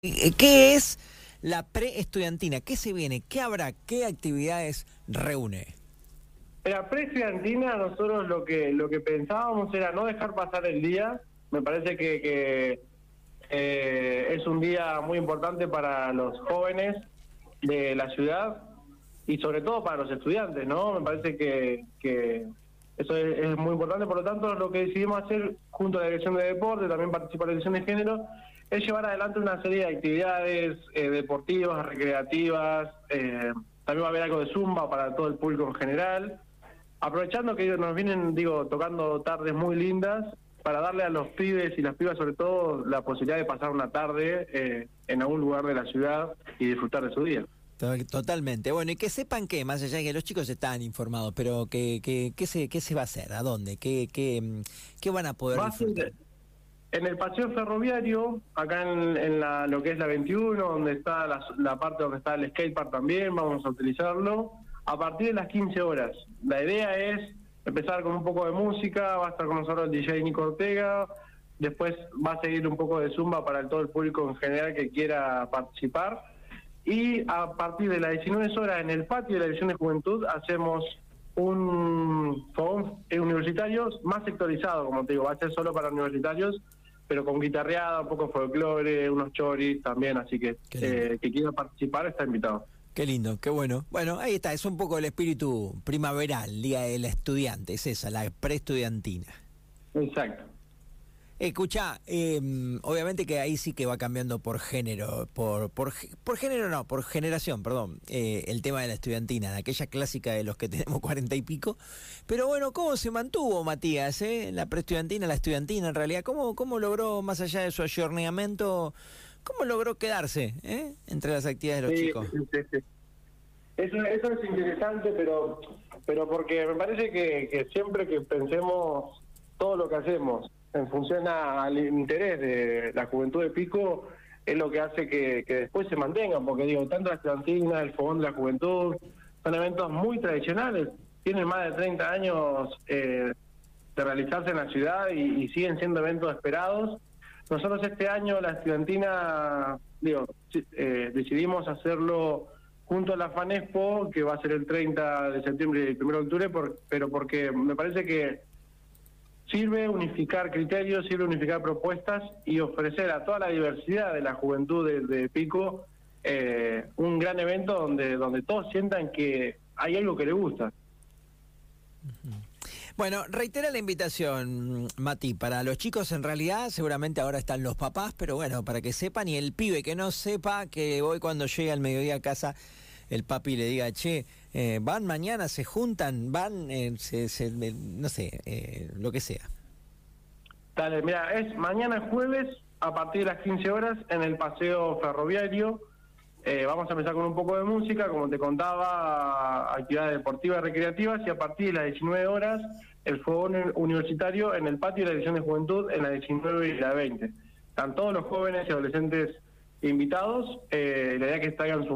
Eh, ¿Qué es la preestudiantina? ¿Qué se viene? ¿Qué habrá? ¿Qué actividades reúne? La preestudiantina nosotros lo que lo que pensábamos era no dejar pasar el día. Me parece que, eh, es un día muy importante para los jóvenes de la ciudad y sobre todo para los estudiantes, ¿no? Me parece que, eso es, muy importante. Por lo tanto, lo que decidimos hacer junto a la Dirección de Deporte, también participa la Dirección de Género, es llevar adelante una serie de actividades eh, deportivas, recreativas, eh, también va a haber algo de zumba para todo el público en general, aprovechando que nos vienen, digo, tocando tardes muy lindas para darle a los pibes y las pibas sobre todo la posibilidad de pasar una tarde eh, en algún lugar de la ciudad y disfrutar de su día. Totalmente. Bueno, y que sepan que, más allá de que los chicos están informados, pero que, que, ¿qué, se, qué se va a hacer? ¿A dónde? ¿Qué, qué, mm, qué van a poder disfrutar? En el paseo ferroviario, acá en, la, lo que es la 21, donde está la, parte donde está el skatepark también, vamos a utilizarlo, a partir de las 15 horas. La idea es empezar con un poco de música, va a estar con nosotros el DJ Nico Ortega, después va a seguir un poco de zumba para todo el público en general que quiera participar. Y a partir de las 19 horas en el patio de la División de Juventud hacemos un fogón universitario más sectorizado, como te digo, va a ser solo para universitarios, pero con guitarreada, un poco de folclore, unos choris también, así que eh, que quiera participar está invitado. Qué lindo, qué bueno. Bueno, ahí está, es un poco el espíritu primaveral, Día del Estudiante, es esa, la preestudiantina. Exacto. Escucha, em, obviamente que ahí sí que va cambiando por género, por, por, por género no, por generación, perdón, eh, el tema de la estudiantina, de aquella clásica de los que tenemos cuarenta y pico. Pero bueno, ¿cómo se mantuvo Matías, eh? la preestudiantina, la estudiantina en realidad? ¿Cómo, cómo logró, más allá de su ayorneamiento, cómo logró quedarse eh, entre las actividades de los chicos? Eso, eso es interesante, pero, pero porque me parece que, que siempre que pensemos todo lo que hacemos en función al interés de la juventud de Pico, es lo que hace que, después se mantengan, porque digo, tanto la estudiantina, el fogón de la juventud, son eventos muy tradicionales, tienen más de 30 años eh, de realizarse en la ciudad y, siguen siendo eventos esperados. Nosotros este año, la estudiantina, digo, eh, decidimos hacerlo junto a la FANESPO, que va a ser el 30 de septiembre y el 1 de octubre, pero porque me parece que sirve unificar criterios, sirve unificar propuestas y ofrecer a toda la diversidad de la juventud de, Pico eh, un gran evento donde, donde todos sientan que hay algo que les gusta. Bueno, reitera la invitación, Mati, para los chicos en realidad seguramente ahora están los papás, pero bueno, para que sepan y el pibe que no sepa que hoy cuando llegue al mediodía a casa el papi le diga, che, eh, van mañana, se juntan, van, eh, no sé, eh, lo que sea. Dale, mira, es mañana jueves a partir de las 15 horas en el paseo ferroviario. vamos a empezar con un poco de música, como te contaba, actividades deportivas y recreativas, y a partir de las 19 horas el fuego universitario en el patio de la Dirección de Juventud en las 19 y la 20. Están todos los jóvenes y adolescentes invitados. la idea es que traigan su